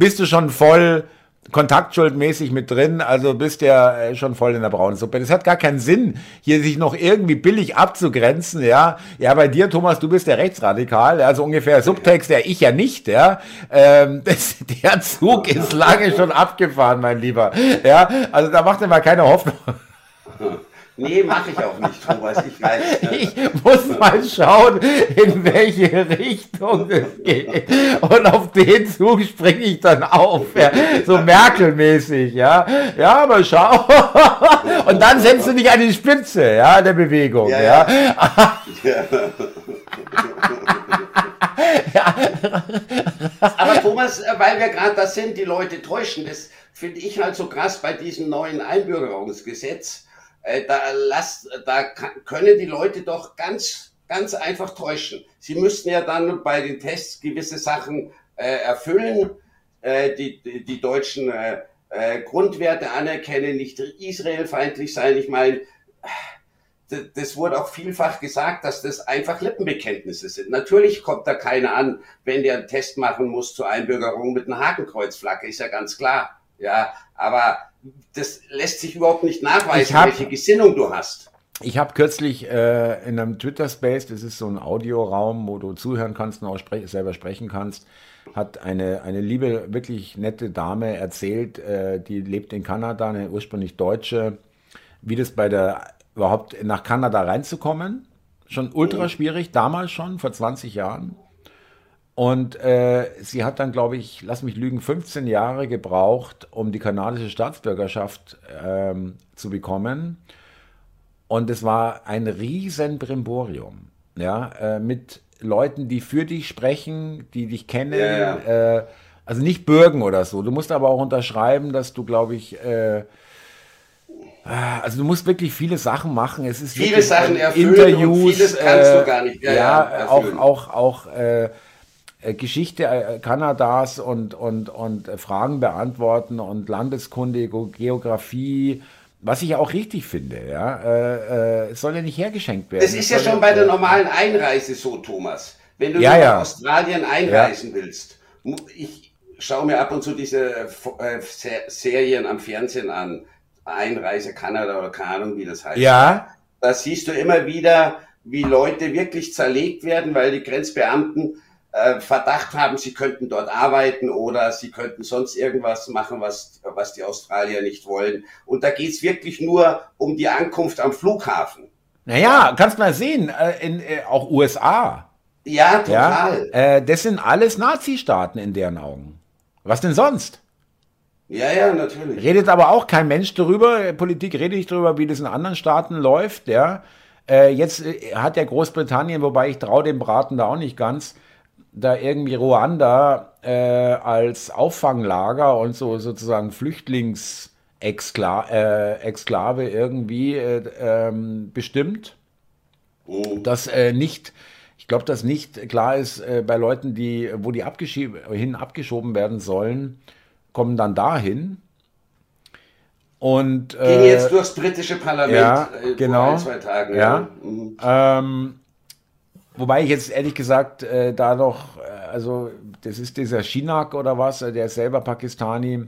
bist du schon voll kontaktschuldmäßig mit drin, also bist ja äh, schon voll in der braunen Suppe. Das hat gar keinen Sinn, hier sich noch irgendwie billig abzugrenzen, ja. Ja, bei dir, Thomas, du bist der Rechtsradikal, also ungefähr Subtext, der ich ja nicht, ja. Ähm, [LAUGHS] das, der Zug ist lange schon abgefahren, mein Lieber. Ja, also da macht ihr mal keine Hoffnung. [LAUGHS] Nee, mache ich auch nicht, Thomas, ich weiß. [LAUGHS] Ne? Ich muss mal schauen, in welche Richtung es geht. Und auf den Zug springe ich dann auf. Ja. So Merkel-mäßig, ja. Ja, mal schau. [LAUGHS] Und dann setzt du dich an die Spitze, ja, der Bewegung, ja. ja. ja. [LAUGHS] ja. Aber Thomas, weil wir gerade da sind, die Leute täuschen, das finde ich halt so krass bei diesem neuen Einbürgerungsgesetz äh, da, lass, da können die Leute doch ganz, ganz einfach täuschen. Sie müssten ja dann bei den Tests gewisse Sachen äh, erfüllen, äh, die, die, die deutschen äh, äh, Grundwerte anerkennen, nicht israelfeindlich sein. Ich meine, das wurde auch vielfach gesagt, dass das einfach Lippenbekenntnisse sind. Natürlich kommt da keiner an, wenn der einen Test machen muss zur Einbürgerung mit einer Hakenkreuzflagge, ist ja ganz klar. Ja, aber das lässt sich überhaupt nicht nachweisen, hab, welche Gesinnung du hast. Ich habe kürzlich äh, in einem Twitter-Space, das ist so ein Audioraum, wo du zuhören kannst und auch spre selber sprechen kannst, hat eine, eine liebe, wirklich nette Dame erzählt, äh, die lebt in Kanada, eine ursprünglich Deutsche, wie das bei der überhaupt nach Kanada reinzukommen. Schon ultra schwierig, damals schon, vor 20 Jahren. Und äh, sie hat dann, glaube ich, lass mich lügen, 15 Jahre gebraucht, um die kanadische Staatsbürgerschaft ähm, zu bekommen. Und es war ein riesen Brimborium, ja, äh, mit Leuten, die für dich sprechen, die dich kennen. Ja, ja. Äh, also nicht bürgen oder so. Du musst aber auch unterschreiben, dass du, glaube ich, äh, also du musst wirklich viele Sachen machen. Es ist viele Sachen erfüllen Interviews, und vieles kannst du gar nicht. Ja, ja auch auch auch äh, äh, Geschichte äh, Kanadas und, und, und äh, Fragen beantworten und Landeskunde, Geografie, was ich auch richtig finde. Ja? Äh, es soll ja nicht hergeschenkt werden. Das ist ja schon bei der normalen Einreise so, Thomas. Wenn du ja, ja. nach Australien einreisen ja. willst, ich schaue mir ab und zu diese Serien am Fernsehen an, Einreise Kanada oder keine Ahnung, wie das heißt. Ja. Da siehst du immer wieder, wie Leute wirklich zerlegt werden, weil die Grenzbeamten äh, Verdacht haben, sie könnten dort arbeiten oder sie könnten sonst irgendwas machen, was, was die Australier nicht wollen. Und da geht's wirklich nur um die Ankunft am Flughafen. Naja, kannst mal sehen, äh, in, äh, auch USA. Ja, total. Ja, äh, das sind alles Nazi-Staaten in deren Augen. Was denn sonst? Ja, ja, natürlich. Redet aber auch kein Mensch darüber, Politik redet nicht darüber, wie das in anderen Staaten läuft, ja. Äh, jetzt äh, hat ja Großbritannien, wobei ich traue dem Braten da auch nicht ganz, da irgendwie Ruanda äh, als Auffanglager und so sozusagen Flüchtlingsexklave äh, irgendwie äh, ähm, bestimmt. Oh. Dass äh, nicht, ich glaube, dass nicht klar ist, äh, bei Leuten, die, wo die abgeschieb hin abgeschoben werden sollen, kommen dann dahin. Und, Ging äh, jetzt durchs britische Parlament ja, äh, genau, vor ein, zwei Tagen. Ja. ja. Mhm. Ähm, wobei ich jetzt ehrlich gesagt äh, da noch, äh, also das ist dieser Shinak oder was, der ist selber Pakistani,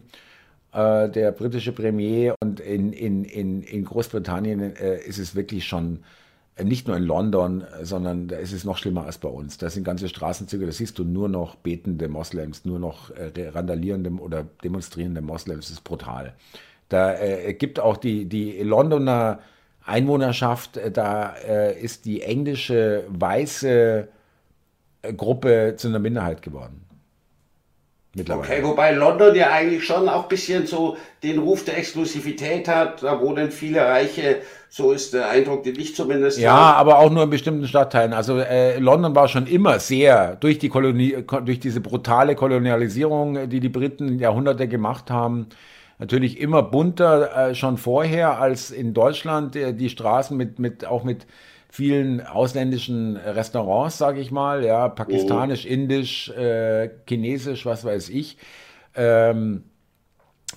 äh, der britische Premier und in, in, in, in Großbritannien äh, ist es wirklich schon nicht nur in London, sondern da ist es noch schlimmer als bei uns. Da sind ganze Straßenzüge, da siehst du nur noch betende Moslems, nur noch äh, randalierende oder demonstrierende Moslems. Das ist brutal. Da äh, gibt auch die, die Londoner Einwohnerschaft, äh, da äh, ist die englische weiße äh, Gruppe zu einer Minderheit geworden. Okay, wobei London ja eigentlich schon auch ein bisschen so den Ruf der Exklusivität hat, da wohnen viele Reiche, so ist der Eindruck, den ich zumindest Ja, habe. aber auch nur in bestimmten Stadtteilen. Also äh, London war schon immer sehr, durch, die Kolonie, durch diese brutale Kolonialisierung, die die Briten Jahrhunderte gemacht haben, natürlich immer bunter äh, schon vorher als in Deutschland, äh, die Straßen mit, mit, auch mit vielen ausländischen Restaurants, sage ich mal, ja, pakistanisch, oh. indisch, äh, chinesisch, was weiß ich. Ähm,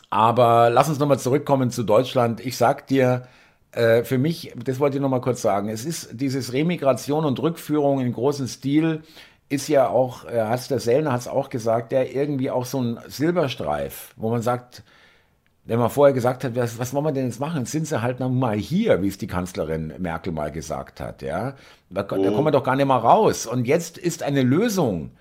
aber lass uns nochmal zurückkommen zu Deutschland. Ich sag dir, äh, für mich, das wollte ich nochmal kurz sagen, es ist dieses Remigration und Rückführung in großem Stil, ist ja auch, äh, hat der Sellner hat es auch gesagt, der irgendwie auch so ein Silberstreif, wo man sagt, wenn man vorher gesagt hat, was, was wollen wir denn jetzt machen? Sind sie halt noch mal hier, wie es die Kanzlerin Merkel mal gesagt hat. Ja, da, da kommen wir doch gar nicht mal raus. Und jetzt ist eine Lösung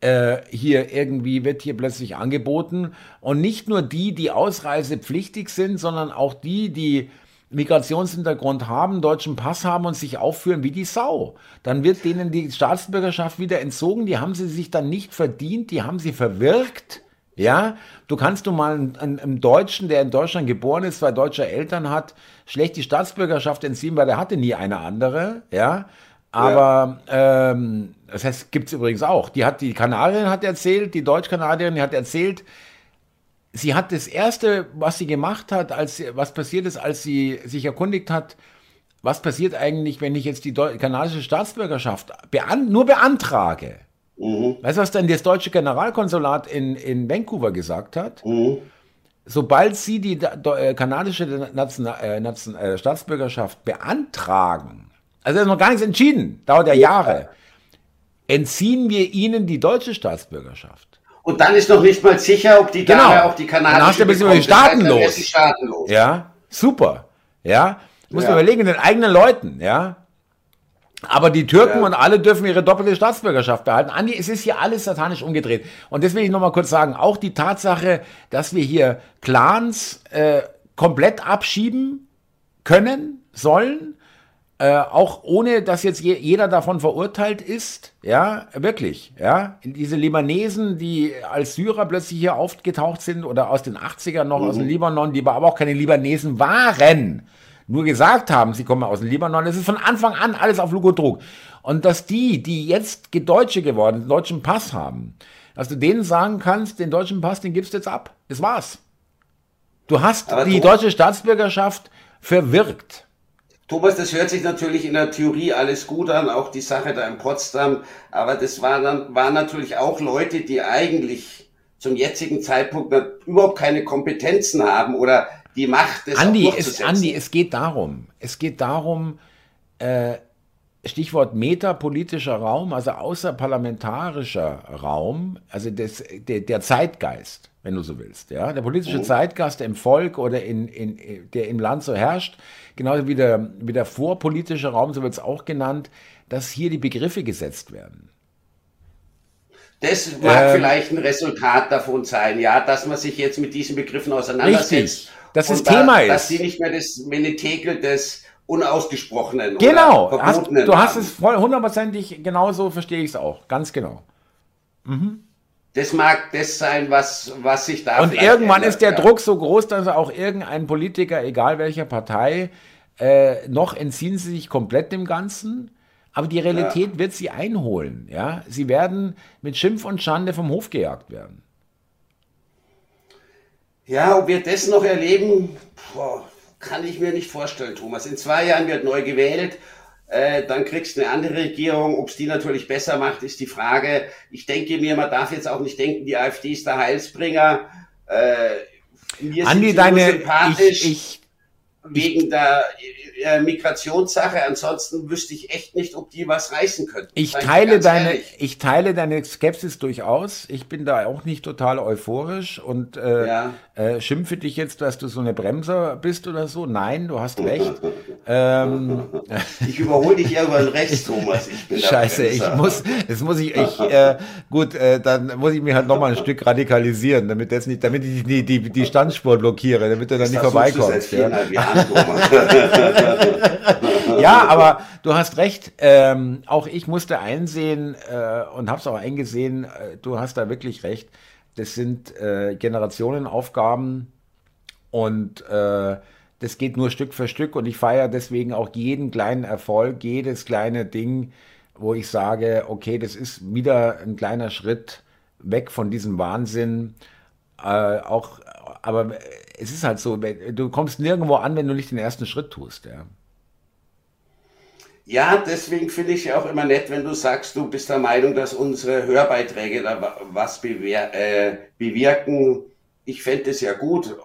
äh, hier irgendwie wird hier plötzlich angeboten und nicht nur die, die ausreisepflichtig sind, sondern auch die, die Migrationshintergrund haben, deutschen Pass haben und sich aufführen wie die Sau. Dann wird denen die Staatsbürgerschaft wieder entzogen. Die haben sie sich dann nicht verdient, die haben sie verwirkt ja, du kannst du mal einem, einem, Deutschen, der in Deutschland geboren ist, zwei deutsche Eltern hat, schlecht die Staatsbürgerschaft entziehen, weil er hatte nie eine andere. Ja, aber ja. Ähm, das heißt, gibt's übrigens auch. Die hat die Kanadierin hat erzählt, die Deutsch-Kanadierin die hat erzählt, sie hat das erste, was sie gemacht hat, als was passiert ist, als sie sich erkundigt hat, was passiert eigentlich, wenn ich jetzt die kanadische Staatsbürgerschaft bean nur beantrage. Mhm. Weißt du, was denn das deutsche Generalkonsulat in, in Vancouver gesagt hat? Mhm. Sobald sie die äh, kanadische äh, Nation, äh, Staatsbürgerschaft beantragen, also ist noch gar nichts entschieden, dauert ja Jahre, entziehen wir ihnen die deutsche Staatsbürgerschaft. Und dann ist noch nicht mal sicher, ob die genau. Dame auch die kanadische Dann hast du ein bisschen staatenlos. staatenlos. Ja, super. Ja, muss ja. man überlegen, den eigenen Leuten, ja. Aber die Türken ja. und alle dürfen ihre doppelte Staatsbürgerschaft behalten. Andi, es ist hier alles satanisch umgedreht. Und das will ich nochmal kurz sagen. Auch die Tatsache, dass wir hier Clans äh, komplett abschieben können, sollen, äh, auch ohne dass jetzt je, jeder davon verurteilt ist, ja, wirklich, ja, diese Libanesen, die als Syrer plötzlich hier aufgetaucht sind oder aus den 80ern noch mhm. aus dem. Libanon, die aber auch keine Libanesen waren, nur gesagt haben, sie kommen aus dem Libanon. Es ist von Anfang an alles auf Lug und dass die, die jetzt Deutsche geworden, den deutschen Pass haben, dass du denen sagen kannst, den deutschen Pass, den gibst du jetzt ab. Das war's. Du hast Aber die deutsche Staatsbürgerschaft verwirkt. Thomas, das hört sich natürlich in der Theorie alles gut an, auch die Sache da in Potsdam. Aber das waren, dann, waren natürlich auch Leute, die eigentlich zum jetzigen Zeitpunkt überhaupt keine Kompetenzen haben oder die Macht des Andi, es, Andi, es geht darum, es geht darum, äh, Stichwort metapolitischer Raum, also außerparlamentarischer Raum, also des, der, der Zeitgeist, wenn du so willst. Ja? Der politische oh. Zeitgeist im Volk oder in, in, der im Land so herrscht, genauso wie der, wie der vorpolitische Raum, so wird es auch genannt, dass hier die Begriffe gesetzt werden. Das mag ähm, vielleicht ein Resultat davon sein, ja, dass man sich jetzt mit diesen Begriffen auseinandersetzt. Richtig dass das Thema ist. Dass sie nicht mehr das Menetekel des Unausgesprochenen genau, hast, du haben. hast es voll hundertprozentig, genauso verstehe ich es auch, ganz genau. Mhm. Das mag das sein, was, was sich da. Und irgendwann ändert, ist der ja. Druck so groß, dass auch irgendein Politiker, egal welcher Partei, äh, noch entziehen sie sich komplett dem Ganzen. Aber die Realität ja. wird sie einholen. Ja? Sie werden mit Schimpf und Schande vom Hof gejagt werden. Ja, ob wir das noch erleben, boah, kann ich mir nicht vorstellen, Thomas. In zwei Jahren wird neu gewählt. Äh, dann kriegst du eine andere Regierung. Ob es die natürlich besser macht, ist die Frage. Ich denke mir, man darf jetzt auch nicht denken, die AfD ist der Heilsbringer. Äh, Mir Andi, deine, ich, ich, wegen der äh, Migrationssache. Ansonsten wüsste ich echt nicht, ob die was reißen könnten. Ich teile deine, ich teile deine Skepsis durchaus. Ich bin da auch nicht total euphorisch und äh, ja. äh, schimpfe dich jetzt, dass du so eine Bremser bist oder so. Nein, du hast recht. [LAUGHS] ähm, ich überhole dich ja über den Rechts, Thomas. Scheiße, ich muss, das muss ich, ich äh, gut, äh, dann muss ich mich halt nochmal ein Stück radikalisieren, damit das nicht, damit ich die, die, die Standspur blockiere, damit du dann nicht vorbeikommst. Ja. [LAUGHS] [LAUGHS] Ja, aber du hast recht. Ähm, auch ich musste einsehen äh, und habe es auch eingesehen, äh, du hast da wirklich recht. Das sind äh, Generationenaufgaben und äh, das geht nur Stück für Stück und ich feiere deswegen auch jeden kleinen Erfolg, jedes kleine Ding, wo ich sage, okay, das ist wieder ein kleiner Schritt weg von diesem Wahnsinn. Äh, auch, aber es ist halt so, du kommst nirgendwo an, wenn du nicht den ersten Schritt tust. Ja. Ja, deswegen finde ich ja auch immer nett, wenn du sagst, du bist der Meinung, dass unsere Hörbeiträge da was bewir äh, bewirken. Ich fände es ja gut,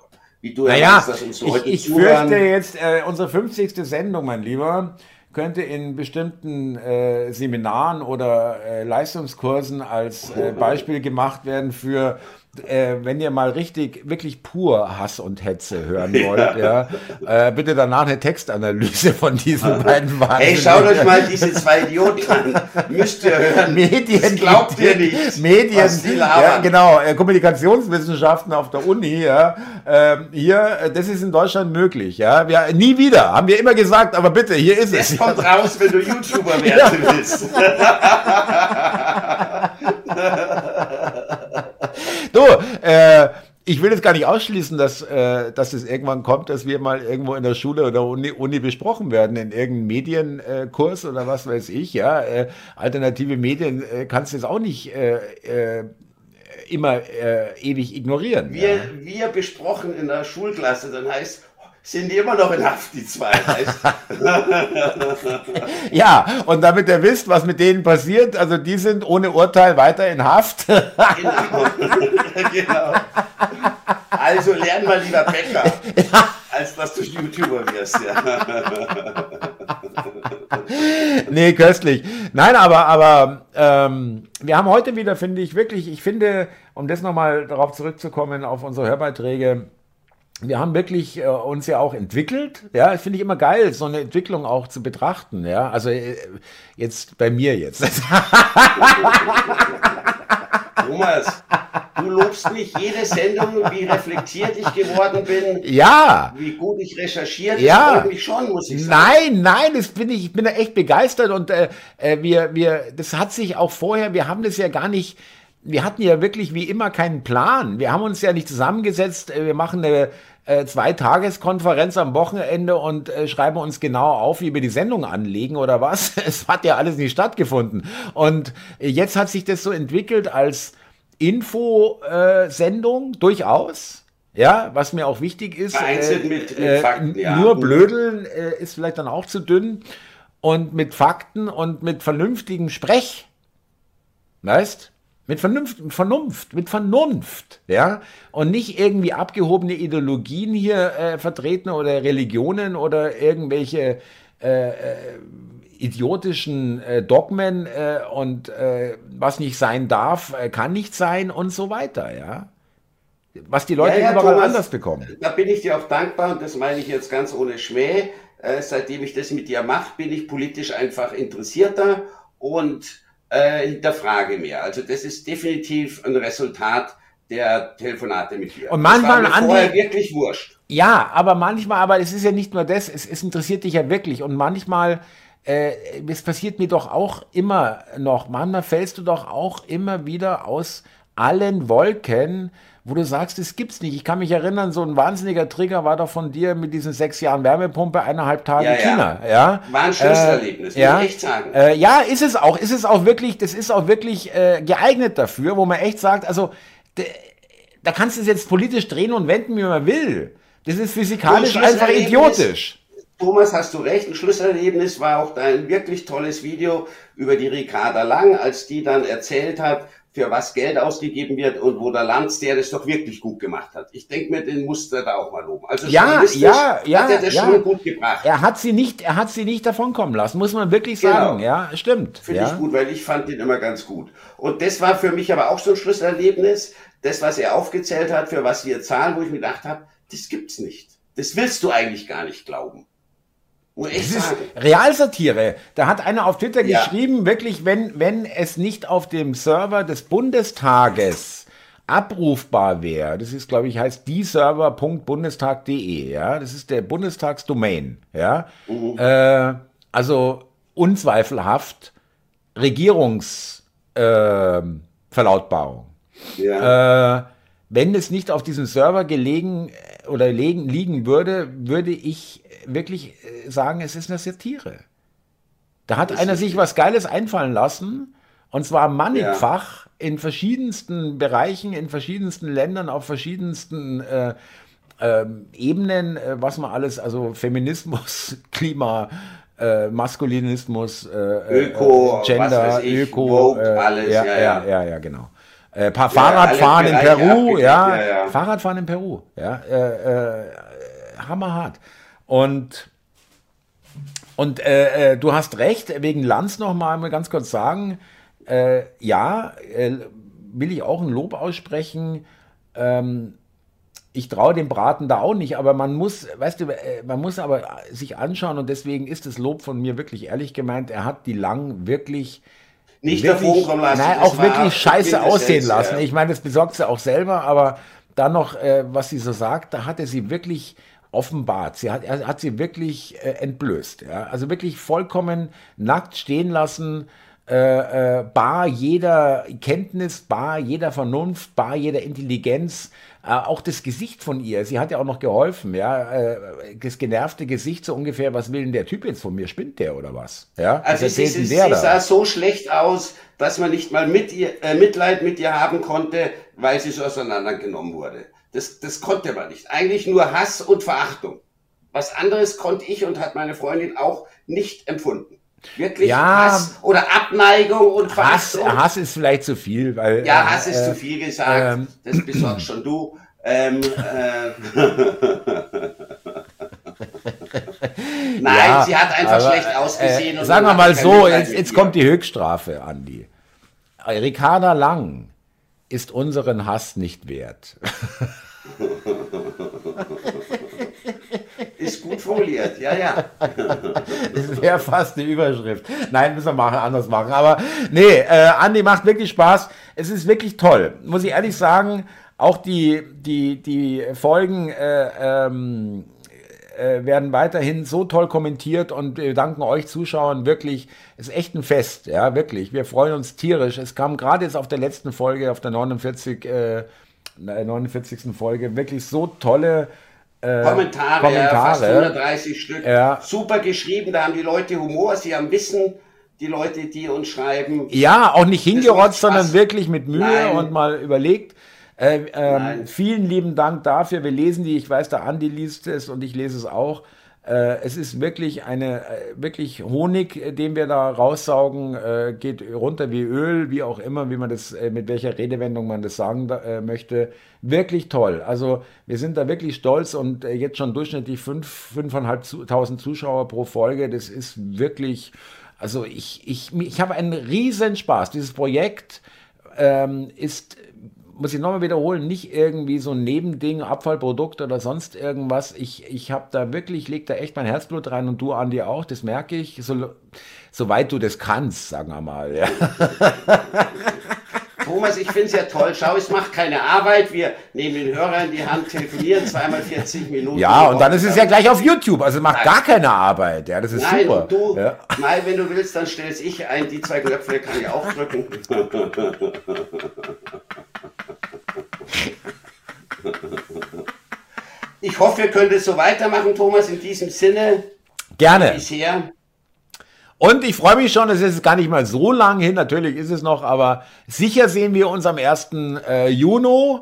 wie du naja, erwähnst, dass uns Leute ich, ich zuhören. fürchte jetzt, äh, unsere 50. Sendung, mein Lieber, könnte in bestimmten äh, Seminaren oder äh, Leistungskursen als äh, Beispiel gemacht werden für äh, wenn ihr mal richtig, wirklich pur Hass und Hetze hören wollt, ja, ja äh, bitte danach eine Textanalyse von diesen beiden Wahnsinnigen. Hey, schaut euch mal diese zwei Idioten an. Müsst ihr hören. [LAUGHS] Medien, das glaubt ihr nicht. Medien, ja, genau, äh, Kommunikationswissenschaften auf der Uni, ja, ähm, hier, äh, das ist in Deutschland möglich, ja, wir, nie wieder, haben wir immer gesagt, aber bitte, hier ist es. Es kommt raus, wenn du YouTuber werden willst. [LAUGHS] [LAUGHS] Du, äh, ich will jetzt gar nicht ausschließen, dass, äh, dass es irgendwann kommt, dass wir mal irgendwo in der Schule oder Uni, Uni besprochen werden, in irgendeinem Medienkurs oder was weiß ich. Ja, äh, alternative Medien äh, kannst du jetzt auch nicht äh, äh, immer äh, ewig ignorieren. Wir, ja. wir besprochen in der Schulklasse, dann heißt sind die immer noch in Haft, die zwei. [LAUGHS] ja, und damit ihr wisst, was mit denen passiert, also die sind ohne Urteil weiter in Haft. genau. [LAUGHS] genau. Also lern mal lieber Bäcker, [LAUGHS] als dass du YouTuber wirst. Ja. nee, köstlich. Nein, aber, aber ähm, wir haben heute wieder, finde ich, wirklich, ich finde, um das nochmal darauf zurückzukommen, auf unsere Hörbeiträge, wir haben wirklich äh, uns ja auch entwickelt. Ja, finde ich immer geil, so eine Entwicklung auch zu betrachten. Ja, also äh, jetzt bei mir jetzt. [LAUGHS] Thomas, du lobst mich jede Sendung, wie reflektiert ich geworden bin. Ja. Wie gut ich recherchiert. Ja. Das mich schon, muss ich sagen. Nein, nein, das bin ich, ich bin da echt begeistert und äh, äh, wir, wir, das hat sich auch vorher, wir haben das ja gar nicht wir hatten ja wirklich wie immer keinen Plan. Wir haben uns ja nicht zusammengesetzt, äh, wir machen eine äh, Zwei-Tages-Konferenz am Wochenende und äh, schreiben uns genau auf, wie wir die Sendung anlegen oder was. [LAUGHS] Es hat ja alles nicht stattgefunden. Und jetzt hat sich das so entwickelt als Infosendung, durchaus. Ja, was mir auch wichtig ist. Vereinzelt äh, mit, mit Fakten, ja. Nur blödeln äh, ist vielleicht dann auch zu dünn. Und mit Fakten und mit vernünftigem Sprech. Weißt? Mit Vernunft, Vernunft, mit Vernunft, ja, und nicht irgendwie abgehobene Ideologien hier äh, vertreten oder Religionen oder irgendwelche äh, äh, idiotischen äh, Dogmen äh, und äh, was nicht sein darf, kann nicht sein und so weiter, ja. Was die Leute ja, ja, überall Thomas, anders bekommen. Da bin ich dir auch dankbar und das meine ich jetzt ganz ohne Schmäh. seitdem ich das mit dir mache, bin ich politisch einfach interessierter und äh, hinterfrage mehr. Also das ist definitiv ein Resultat der Telefonate mit dir. Und manchmal das war vorher wirklich wurscht. Ja, aber manchmal, aber es ist ja nicht nur das, es, es interessiert dich ja wirklich. Und manchmal, äh, es passiert mir doch auch immer noch, manchmal fällst du doch auch immer wieder aus allen Wolken, wo du sagst, das gibt's nicht. Ich kann mich erinnern, so ein wahnsinniger Trigger war doch von dir mit diesen sechs Jahren Wärmepumpe, eineinhalb Tage ja, China. Ja. ja. War ein Schlüsselerlebnis, äh, ja. muss ich echt sagen. Äh, ja, ist es auch. Ist es auch wirklich, das ist auch wirklich äh, geeignet dafür, wo man echt sagt, also da kannst du es jetzt politisch drehen und wenden, wie man will. Das ist physikalisch einfach idiotisch. Thomas, hast du recht. Ein Schlusserlebnis war auch dein wirklich tolles Video über die Ricarda Lang, als die dann erzählt hat, für was Geld ausgegeben wird und wo der Lanz, der das doch wirklich gut gemacht hat. Ich denke mir, den musste er da auch mal loben. Also ja, ja, ja, hat er das ja. schon gut gebracht. Er hat sie nicht, er hat sie nicht davonkommen lassen, muss man wirklich genau. sagen. Ja, stimmt. Finde ja. ich gut, weil ich fand ihn immer ganz gut. Und das war für mich aber auch so ein Schlüsselerlebnis, das, was er aufgezählt hat, für was wir zahlen, wo ich mir gedacht habe, das gibt's nicht. Das willst du eigentlich gar nicht glauben. Das ist Realsatire. Da hat einer auf Twitter ja. geschrieben, wirklich, wenn, wenn es nicht auf dem Server des Bundestages abrufbar wäre, das ist, glaube ich, heißt dieserver.bundestag.de, ja, das ist der Bundestagsdomain, ja, mhm. äh, also unzweifelhaft Regierungsverlautbarung. Äh, ja. äh, wenn es nicht auf diesem Server gelegen oder liegen, liegen würde, würde ich wirklich äh, sagen, es ist eine Satire. Da hat einer sich was Geiles einfallen lassen, und zwar mannigfach ja. in verschiedensten Bereichen, in verschiedensten Ländern, auf verschiedensten äh, äh, Ebenen, äh, was man alles, also Feminismus, [LAUGHS] Klima, äh, Maskulinismus, äh, Öko, Gender, ich, Öko, Vogue, alles, ja, ja, ja, ja, genau. Äh, paar Fahrradfahren in Peru, ja, ja, ja, Fahrradfahren in Peru, ja, äh, äh, hammerhart. Und und äh, äh, du hast recht, wegen Lanz noch mal, mal ganz kurz sagen, äh, ja, äh, will ich auch ein Lob aussprechen. Ähm, ich traue dem Braten da auch nicht, aber man muss, weißt du, äh, man muss aber sich anschauen und deswegen ist das Lob von mir wirklich ehrlich gemeint. Er hat die Lang wirklich nicht wirklich, davon lassen. Nein, auch wirklich scheiße aussehen lassen. Ja. Ich meine, das besorgt sie auch selber, aber dann noch, äh, was sie so sagt, da hatte sie wirklich offenbart. Sie hat, er hat sie wirklich äh, entblößt. Ja? Also wirklich vollkommen nackt stehen lassen, äh, äh, bar jeder Kenntnis, bar jeder Vernunft, bar jeder Intelligenz. Äh, auch das Gesicht von ihr, sie hat ja auch noch geholfen, ja, äh, das genervte Gesicht so ungefähr, was will denn der Typ jetzt von mir, spinnt der oder was? Ja, also sie, sie, sie sah so schlecht aus, dass man nicht mal mit ihr, äh, Mitleid mit ihr haben konnte, weil sie so auseinandergenommen wurde. Das, das konnte man nicht. Eigentlich nur Hass und Verachtung. Was anderes konnte ich und hat meine Freundin auch nicht empfunden. Wirklich ja, Hass oder Abneigung und Hass. Hass ist vielleicht zu viel, weil. Ja, Hass äh, ist zu viel gesagt. Ähm, das besorgst schon du. Ähm, äh, [LAUGHS] Nein, ja, sie hat einfach aber, schlecht ausgesehen. Äh, sagen wir mal so, jetzt, jetzt kommt die Höchststrafe, Andi. Ricarda Lang ist unseren Hass nicht wert. [LAUGHS] Ist gut formuliert, ja, ja. Das wäre fast eine Überschrift. Nein, müssen wir machen, anders machen. Aber nee, äh, Andi macht wirklich Spaß. Es ist wirklich toll, muss ich ehrlich sagen. Auch die, die, die Folgen äh, ähm, äh, werden weiterhin so toll kommentiert und wir danken euch Zuschauern wirklich. Ist echt ein Fest, ja, wirklich. Wir freuen uns tierisch. Es kam gerade jetzt auf der letzten Folge, auf der 49, äh, 49. Folge, wirklich so tolle äh, Kommentare, Kommentare. fast 130 Stück. Ja. Super geschrieben, da haben die Leute Humor, sie haben Wissen, die Leute, die uns schreiben. Ja, auch nicht hingerotzt, sondern wirklich mit Mühe Nein. und mal überlegt. Äh, ähm, vielen lieben Dank dafür. Wir lesen die. Ich weiß, der Andi liest es und ich lese es auch. Äh, es ist wirklich eine, äh, wirklich Honig, äh, den wir da raussaugen, geht runter wie Öl, wie auch immer, wie man das, mit welcher Redewendung man das sagen möchte. Wirklich toll. Also wir sind da wirklich stolz und jetzt schon durchschnittlich 5.500 Zuschauer pro Folge. Das ist wirklich, also ich, ich, ich habe einen riesen Spaß. Dieses Projekt ähm, ist muss ich nochmal wiederholen, nicht irgendwie so ein Nebending, Abfallprodukt oder sonst irgendwas. Ich, ich habe da wirklich, leg da echt mein Herzblut rein und du, Andi, auch, das merke ich, so, soweit du das kannst, sagen wir mal. Ja. [LAUGHS] Thomas, ich finde es ja toll. Schau, es macht keine Arbeit. Wir nehmen den Hörer in die Hand, telefonieren zweimal 40 Minuten. Ja, und dann ist es ja gleich auf YouTube. Also macht nein. gar keine Arbeit. Ja, das ist nein, super. Und du, ja. Nein, wenn du willst, dann stelle ich ein. Die zwei Knöpfe kann ich auch drücken. Ich hoffe, ihr könnt es so weitermachen, Thomas, in diesem Sinne. Gerne. Bisher. Und ich freue mich schon, es ist gar nicht mal so lang hin, natürlich ist es noch, aber sicher sehen wir uns am 1. Äh, Juni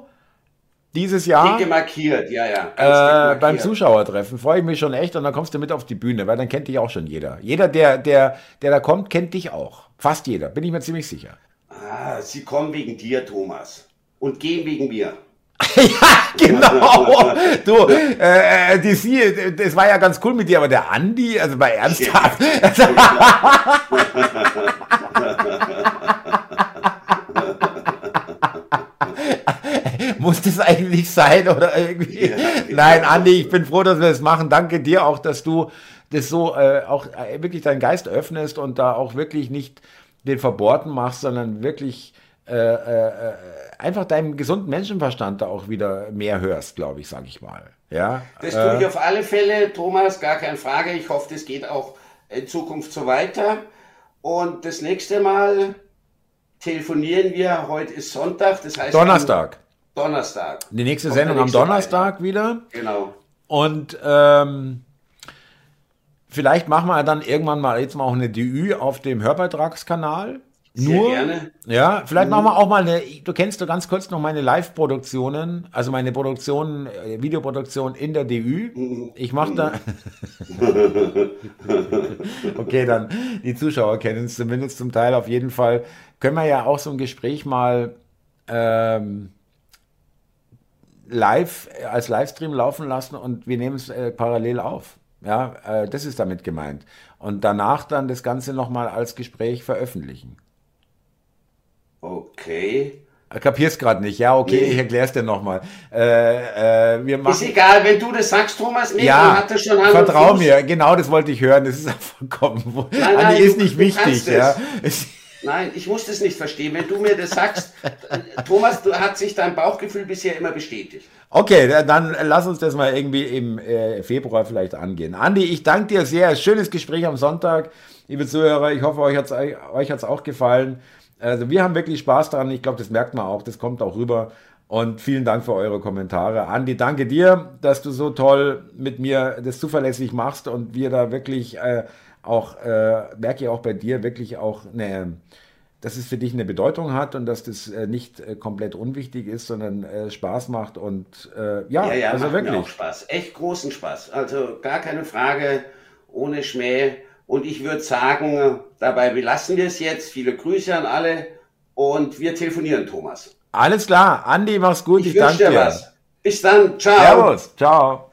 dieses Jahr. Dicke markiert, ja, ja. Äh, markiert. Beim Zuschauertreffen freue ich mich schon echt und dann kommst du mit auf die Bühne, weil dann kennt dich auch schon jeder. Jeder, der, der, der da kommt, kennt dich auch. Fast jeder, bin ich mir ziemlich sicher. Ah, sie kommen wegen dir, Thomas. Und gehen wegen mir. [LAUGHS] ja, [LAUGHS] genau. Du, äh, äh, die sie, das war ja ganz cool mit dir, aber der Andi, also bei ernsthaft. [LAUGHS] Muss das eigentlich sein oder irgendwie? Ja, Nein, Andi, ich bin froh, dass wir das machen. Danke dir auch, dass du das so äh, auch äh, wirklich deinen Geist öffnest und da auch wirklich nicht den Verbohrten machst, sondern wirklich äh, äh, äh, einfach deinem gesunden Menschenverstand da auch wieder mehr hörst, glaube ich, sage ich mal. Ja, das tue ich auf alle Fälle, Thomas, gar keine Frage. Ich hoffe, das geht auch in Zukunft so weiter. Und das nächste Mal telefonieren wir. Heute ist Sonntag, das heißt Donnerstag. Donnerstag. Die nächste Sendung nächste am Donnerstag Mal. wieder. Genau. Und ähm, vielleicht machen wir dann irgendwann mal jetzt mal auch eine DÜ auf dem Hörbeitragskanal. Sehr Nur, gerne. Ja, vielleicht mhm. machen wir auch mal eine, du kennst du ganz kurz noch meine Live-Produktionen, also meine Produktionen, äh, Videoproduktion in der DÜ. Mhm. Ich mache da. [LAUGHS] [LAUGHS] okay, dann die Zuschauer kennen es zumindest zum Teil auf jeden Fall. Können wir ja auch so ein Gespräch mal ähm, live als Livestream laufen lassen und wir nehmen es äh, parallel auf. Ja, äh, das ist damit gemeint. Und danach dann das Ganze nochmal als Gespräch veröffentlichen. Okay. Kapierst gerade nicht. Ja, okay, nee. ich erkläre es dir nochmal. Äh, äh, wir machen, ist egal, wenn du das sagst, Thomas, nee, ja, hat das schon Vertrau mir, genau das wollte ich hören. Das ist [LAUGHS] vollkommen. Nein, nein, Andi ist du, nicht wichtig. Ja. Nein, ich muss das nicht verstehen. Wenn du mir das sagst, [LAUGHS] Thomas, du, hat sich dein Bauchgefühl bisher immer bestätigt. Okay, dann lass uns das mal irgendwie im äh, Februar vielleicht angehen. Andi, ich danke dir sehr. Schönes Gespräch am Sonntag, liebe Zuhörer. Ich hoffe, euch hat es euch hat's auch gefallen. Also wir haben wirklich Spaß daran. Ich glaube, das merkt man auch. Das kommt auch rüber. Und vielen Dank für eure Kommentare. Andi, danke dir, dass du so toll mit mir das zuverlässig machst und wir da wirklich äh, auch, äh, merke ich auch bei dir, wirklich auch eine, dass es für dich eine Bedeutung hat und dass das äh, nicht äh, komplett unwichtig ist, sondern äh, Spaß macht und äh, ja, ja, ja, also macht wirklich. Mir auch Spaß. Echt großen Spaß. Also gar keine Frage, ohne Schmäh. Und ich würde sagen, dabei belassen wir es jetzt. Viele Grüße an alle und wir telefonieren, Thomas. Alles klar. Andi, mach's gut. Ich, ich danke dir. Was. Bis dann. Ciao. Servus. Ciao.